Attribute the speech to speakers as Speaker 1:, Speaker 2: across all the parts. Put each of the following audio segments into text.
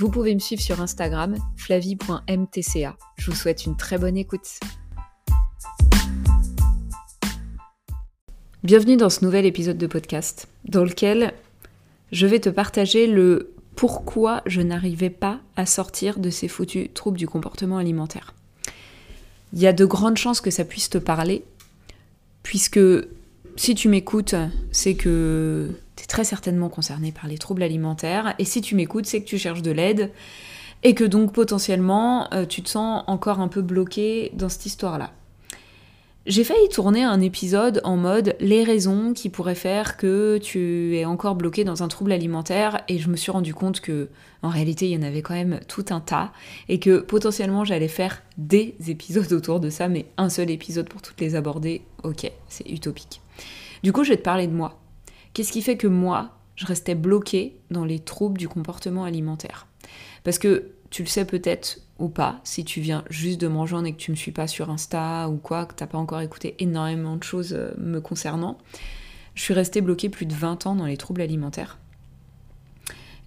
Speaker 1: Vous pouvez me suivre sur Instagram, flavie.mtca. Je vous souhaite une très bonne écoute. Bienvenue dans ce nouvel épisode de podcast, dans lequel je vais te partager le pourquoi je n'arrivais pas à sortir de ces foutus troubles du comportement alimentaire. Il y a de grandes chances que ça puisse te parler, puisque si tu m'écoutes, c'est que tu es très certainement concerné par les troubles alimentaires. Et si tu m'écoutes, c'est que tu cherches de l'aide. Et que donc potentiellement, euh, tu te sens encore un peu bloqué dans cette histoire-là. J'ai failli tourner un épisode en mode les raisons qui pourraient faire que tu es encore bloqué dans un trouble alimentaire et je me suis rendu compte que en réalité il y en avait quand même tout un tas et que potentiellement j'allais faire des épisodes autour de ça mais un seul épisode pour toutes les aborder, ok, c'est utopique. Du coup je vais te parler de moi. Qu'est-ce qui fait que moi je restais bloqué dans les troubles du comportement alimentaire? Parce que tu le sais peut-être ou pas, si tu viens juste de rejoindre et que tu me suis pas sur Insta ou quoi, que t'as pas encore écouté énormément de choses euh, me concernant, je suis restée bloquée plus de 20 ans dans les troubles alimentaires.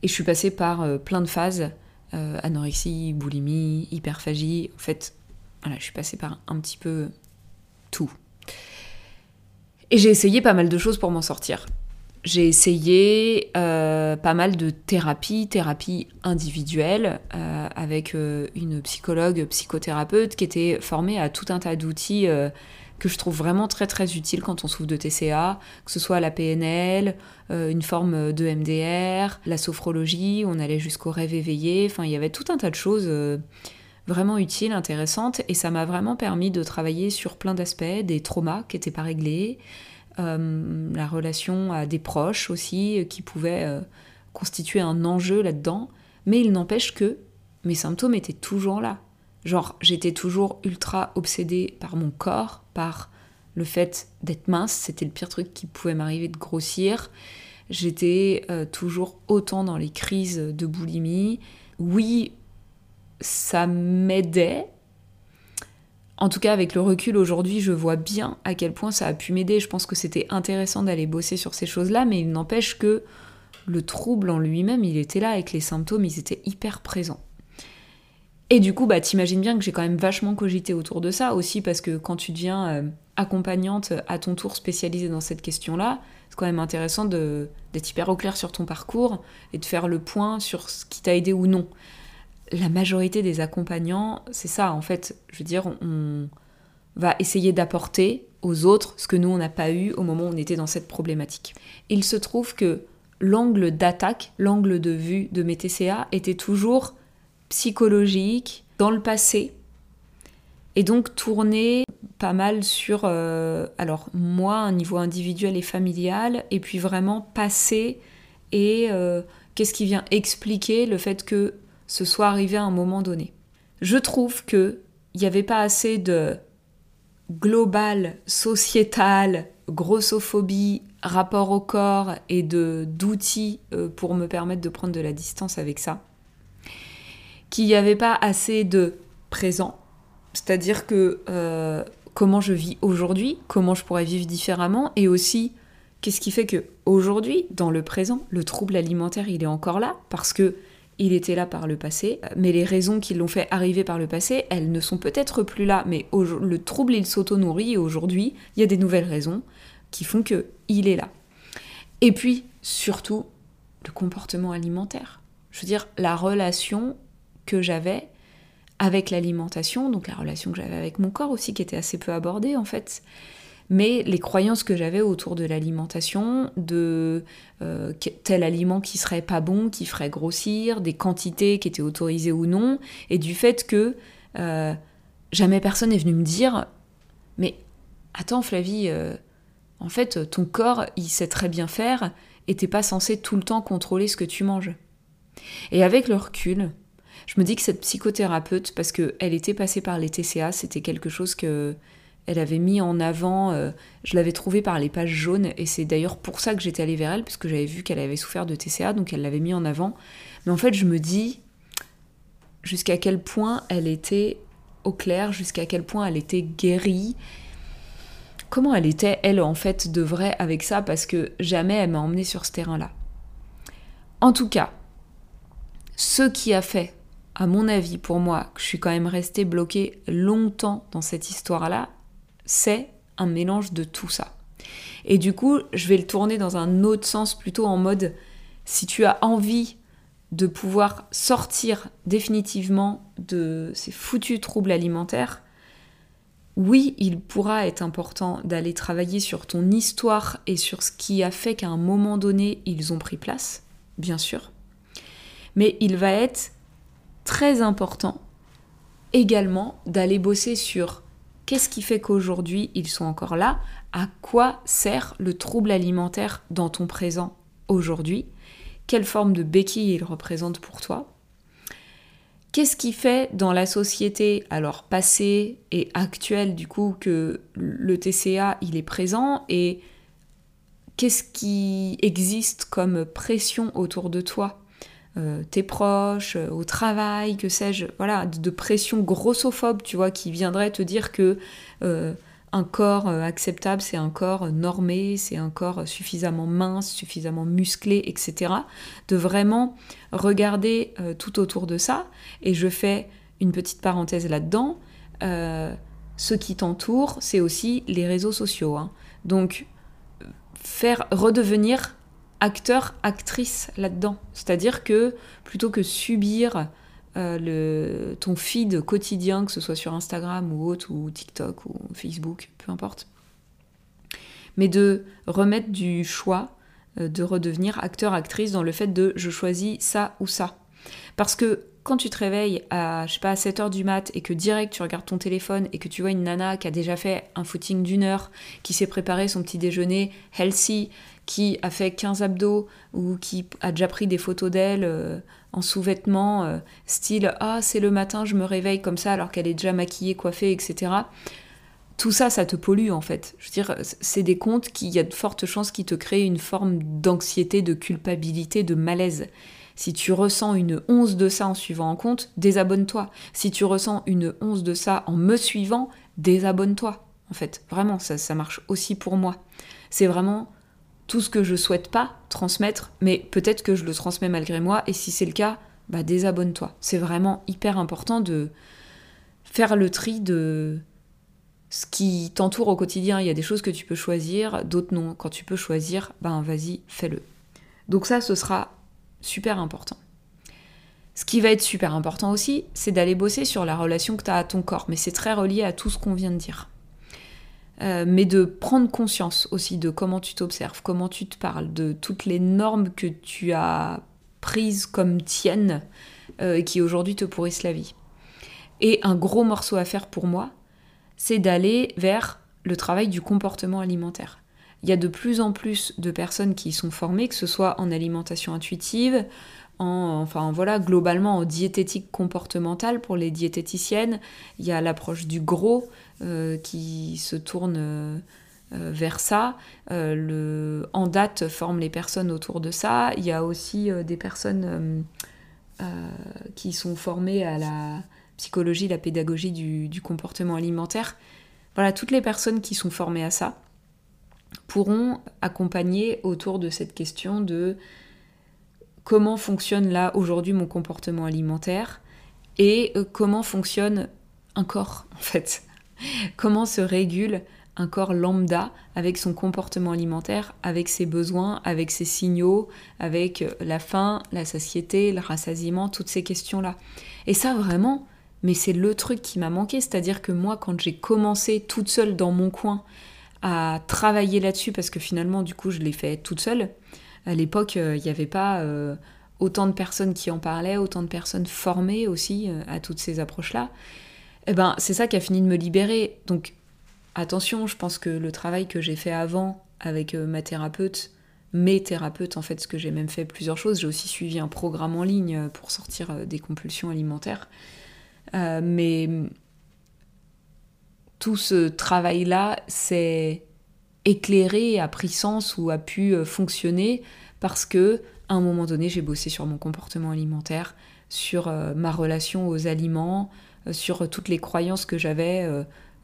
Speaker 1: Et je suis passée par euh, plein de phases, euh, anorexie, boulimie, hyperphagie, en fait, voilà, je suis passée par un petit peu tout. Et j'ai essayé pas mal de choses pour m'en sortir. J'ai essayé euh, pas mal de thérapies, thérapies individuelles, euh, avec euh, une psychologue, psychothérapeute qui était formée à tout un tas d'outils que je trouve vraiment très très utiles quand on souffre de TCA, que ce soit la PNL, une forme de MDR, la sophrologie, on allait jusqu'au rêve éveillé, enfin il y avait tout un tas de choses vraiment utiles, intéressantes, et ça m'a vraiment permis de travailler sur plein d'aspects, des traumas qui n'étaient pas réglés, euh, la relation à des proches aussi, euh, qui pouvaient euh, constituer un enjeu là-dedans. Mais il n'empêche que mes symptômes étaient toujours là. Genre, j'étais toujours ultra obsédée par mon corps, par le fait d'être mince, c'était le pire truc qui pouvait m'arriver de grossir. J'étais toujours autant dans les crises de boulimie. Oui, ça m'aidait, en tout cas, avec le recul aujourd'hui, je vois bien à quel point ça a pu m'aider. Je pense que c'était intéressant d'aller bosser sur ces choses-là, mais il n'empêche que le trouble en lui-même, il était là, avec les symptômes, ils étaient hyper présents. Et du coup, bah, t'imagines bien que j'ai quand même vachement cogité autour de ça aussi, parce que quand tu deviens euh, accompagnante à ton tour spécialisée dans cette question-là, c'est quand même intéressant d'être hyper au clair sur ton parcours et de faire le point sur ce qui t'a aidé ou non la majorité des accompagnants, c'est ça en fait. Je veux dire, on va essayer d'apporter aux autres ce que nous, on n'a pas eu au moment où on était dans cette problématique. Il se trouve que l'angle d'attaque, l'angle de vue de mes TCA était toujours psychologique, dans le passé, et donc tourné pas mal sur, euh, alors moi, un niveau individuel et familial, et puis vraiment passé et euh, qu'est-ce qui vient expliquer le fait que ce soit arrivé à un moment donné. Je trouve que il n'y avait pas assez de global, sociétal, grossophobie, rapport au corps et de d'outils euh, pour me permettre de prendre de la distance avec ça. Qu'il n'y avait pas assez de présent, c'est-à-dire que euh, comment je vis aujourd'hui, comment je pourrais vivre différemment, et aussi qu'est-ce qui fait que aujourd'hui, dans le présent, le trouble alimentaire il est encore là parce que il était là par le passé, mais les raisons qui l'ont fait arriver par le passé, elles ne sont peut-être plus là, mais le trouble, il s'auto-nourrit et aujourd'hui, il y a des nouvelles raisons qui font que il est là. Et puis, surtout, le comportement alimentaire. Je veux dire, la relation que j'avais avec l'alimentation, donc la relation que j'avais avec mon corps aussi, qui était assez peu abordée en fait mais les croyances que j'avais autour de l'alimentation, de euh, tel aliment qui serait pas bon, qui ferait grossir, des quantités qui étaient autorisées ou non, et du fait que euh, jamais personne n'est venu me dire mais attends Flavie, euh, en fait ton corps il sait très bien faire et t'es pas censé tout le temps contrôler ce que tu manges. Et avec le recul, je me dis que cette psychothérapeute, parce qu'elle était passée par les TCA, c'était quelque chose que elle avait mis en avant. Euh, je l'avais trouvée par les pages jaunes, et c'est d'ailleurs pour ça que j'étais allée vers elle, parce que j'avais vu qu'elle avait souffert de TCA, donc elle l'avait mis en avant. Mais en fait, je me dis jusqu'à quel point elle était au clair, jusqu'à quel point elle était guérie. Comment elle était, elle, en fait, de vrai avec ça, parce que jamais elle m'a emmenée sur ce terrain-là. En tout cas, ce qui a fait, à mon avis, pour moi, que je suis quand même restée bloquée longtemps dans cette histoire-là, c'est un mélange de tout ça. Et du coup, je vais le tourner dans un autre sens, plutôt en mode, si tu as envie de pouvoir sortir définitivement de ces foutus troubles alimentaires, oui, il pourra être important d'aller travailler sur ton histoire et sur ce qui a fait qu'à un moment donné, ils ont pris place, bien sûr. Mais il va être très important également d'aller bosser sur qu'est-ce qui fait qu'aujourd'hui ils sont encore là, à quoi sert le trouble alimentaire dans ton présent aujourd'hui, quelle forme de béquille il représente pour toi? Qu'est-ce qui fait dans la société, alors passée et actuelle du coup, que le TCA il est présent? Et qu'est-ce qui existe comme pression autour de toi? Euh, tes proches, euh, au travail, que sais-je, voilà, de, pression grossophobe, tu vois, qui viendrait te dire que euh, un corps acceptable, c'est un corps normé, c'est un corps suffisamment mince, suffisamment musclé, etc. De vraiment regarder tout autour de ça. Et je fais une petite parenthèse là-dedans. ce qui t'entoure, c'est aussi les réseaux sociaux. Hein. Donc, faire redevenir acteur, actrice là-dedans. C'est-à-dire que plutôt que subir euh, ton feed quotidien, que ce soit sur Instagram ou autre, ou TikTok ou Facebook, peu importe, mais de remettre du choix, euh, de redevenir acteur, actrice dans le fait de je choisis ça ou ça. Parce que quand tu te réveilles à, je sais pas, à 7h du mat et que direct tu regardes ton téléphone et que tu vois une nana qui a déjà fait un footing d'une heure, qui s'est préparé son petit déjeuner healthy, qui a fait 15 abdos ou qui a déjà pris des photos d'elle euh, en sous-vêtements, euh, style Ah, c'est le matin, je me réveille comme ça alors qu'elle est déjà maquillée, coiffée, etc. Tout ça, ça te pollue en fait. Je veux dire, c'est des comptes qui, il y a de fortes chances qui te créent une forme d'anxiété, de culpabilité, de malaise. Si tu ressens une once de ça en suivant un compte, désabonne-toi. Si tu ressens une once de ça en me suivant, désabonne-toi. En fait, vraiment, ça, ça marche aussi pour moi. C'est vraiment tout ce que je souhaite pas transmettre, mais peut-être que je le transmets malgré moi, et si c'est le cas, bah désabonne-toi. C'est vraiment hyper important de faire le tri de ce qui t'entoure au quotidien. Il y a des choses que tu peux choisir, d'autres non. Quand tu peux choisir, ben vas-y, fais-le. Donc ça, ce sera super important. Ce qui va être super important aussi, c'est d'aller bosser sur la relation que tu as à ton corps, mais c'est très relié à tout ce qu'on vient de dire. Euh, mais de prendre conscience aussi de comment tu t'observes, comment tu te parles, de toutes les normes que tu as prises comme tiennes euh, et qui aujourd'hui te pourrissent la vie. Et un gros morceau à faire pour moi, c'est d'aller vers le travail du comportement alimentaire. Il y a de plus en plus de personnes qui sont formées, que ce soit en alimentation intuitive, en, enfin voilà, globalement en diététique comportementale pour les diététiciennes. Il y a l'approche du gros, euh, qui se tourne euh, euh, vers ça. en date forme les personnes autour de ça. Il y a aussi des personnes qui sont formées à la psychologie, la pédagogie du, comportement alimentaire. Voilà, toutes les personnes qui sont formées à ça pourront accompagner autour de cette question de comment fonctionne là aujourd'hui mon comportement alimentaire et comment fonctionne un corps en fait. Comment se régule un corps lambda avec son comportement alimentaire, avec ses besoins, avec ses signaux, avec euh, la faim, la satiété, le rassasiement, toutes ces questions-là. Et ça vraiment, mais c'est le truc qui m'a manqué, c'est-à-dire que moi quand j'ai commencé toute seule dans mon coin à travailler là-dessus, parce que finalement du coup je l'ai fait toute seule, à l'époque euh, il n'y avait pas euh, autant de personnes qui en parlaient, autant de personnes formées aussi à toutes ces approches-là eh ben, c'est ça qui a fini de me libérer. Donc, attention, je pense que le travail que j'ai fait avant avec euh, ma thérapeute mes thérapeutes, en fait, ce que j'ai même fait plusieurs choses. J'ai aussi suivi un programme en ligne pour sortir des compulsions alimentaires. mais tout ce travail-là s'est éclairé, a pris sens ou a pu fonctionner parce que à un moment donné, j'ai bossé sur mon comportement alimentaire, sur ma relation aux aliments, sur toutes les croyances que j'avais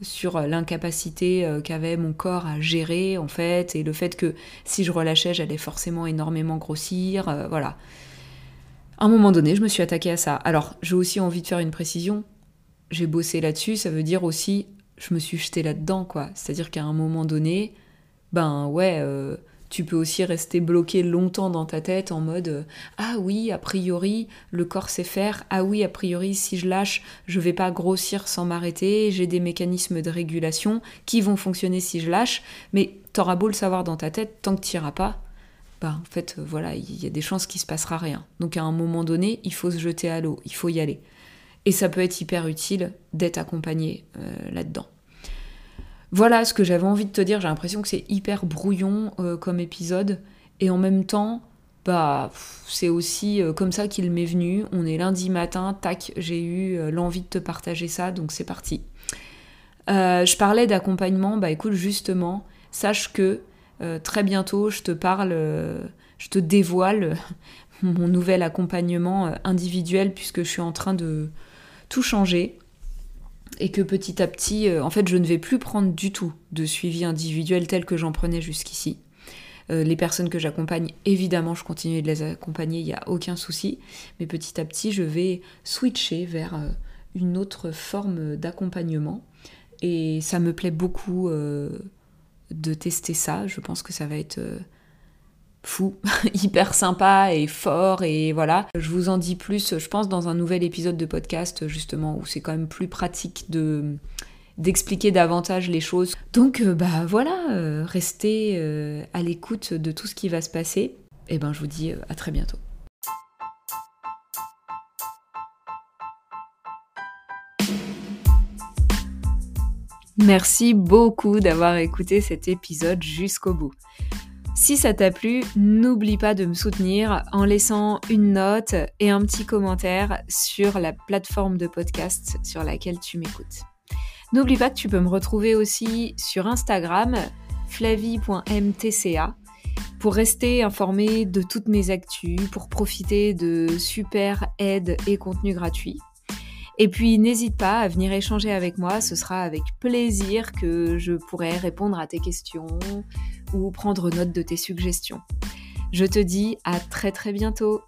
Speaker 1: sur l'incapacité euh, qu'avait mon corps à gérer en fait et le fait que si je relâchais j'allais forcément énormément grossir euh, voilà. À un moment donné je me suis attaquée à ça. Alors j'ai aussi envie de faire une précision. J'ai bossé là-dessus ça veut dire aussi je me suis jetée là-dedans quoi. C'est à dire qu'à un moment donné ben ouais euh, tu peux aussi rester bloqué longtemps dans ta tête en mode euh, ah oui a priori le corps sait faire. Ah oui a priori si je lâche je vais pas grossir sans m'arrêter. J'ai des mécanismes de régulation qui vont fonctionner si je lâche. Mais t'auras beau le savoir dans ta tête tant que t'iras pas bah en fait euh, voilà il y a des chances qu'il se passera rien. Donc à un moment donné il faut se jeter à l'eau. Il faut y aller et ça peut être hyper utile d'être accompagné euh, là-dedans voilà ce que j'avais envie de te dire. J'ai l'impression que c'est hyper brouillon euh, comme épisode. Et en même temps, bah, c'est aussi euh, comme ça qu'il m'est venu. On est lundi matin, tac, j'ai eu l'envie de te partager ça, donc c'est parti. je parlais d'accompagnement, bah écoute, justement, sache que très bientôt, je te parle, je te dévoile mon nouvel accompagnement individuel puisque je suis en train de tout changer et que petit à petit, euh, en fait, je ne vais plus prendre du tout de suivi individuel tel que j'en prenais jusqu'ici. Euh, les personnes que j'accompagne, évidemment, je continue de les accompagner, il n'y a aucun souci, mais petit à petit, je vais switcher vers euh, une autre forme d'accompagnement. Et ça me plaît beaucoup de tester ça. Je pense que ça va être fou, hyper sympa et fort et voilà. Je vous en dis plus, je pense, dans un nouvel épisode de podcast justement où c'est quand même plus pratique de d'expliquer davantage les choses. Donc euh, bah voilà, euh, restez euh, à l'écoute de tout ce qui va se passer. Et ben je vous dis à très bientôt. Merci beaucoup d'avoir écouté cet épisode jusqu'au bout. Si ça t'a plu, n'oublie pas de me soutenir en laissant une note et un petit commentaire sur la plateforme de podcast sur laquelle tu m'écoutes. N'oublie pas que tu peux me retrouver aussi sur Instagram, flavie.mtca, pour rester informé de toutes mes actus, pour profiter de super aides et contenus gratuits. Et puis n'hésite pas à venir échanger avec moi, ce sera avec plaisir que je pourrai répondre à tes questions ou prendre note de tes suggestions. Je te dis à très très bientôt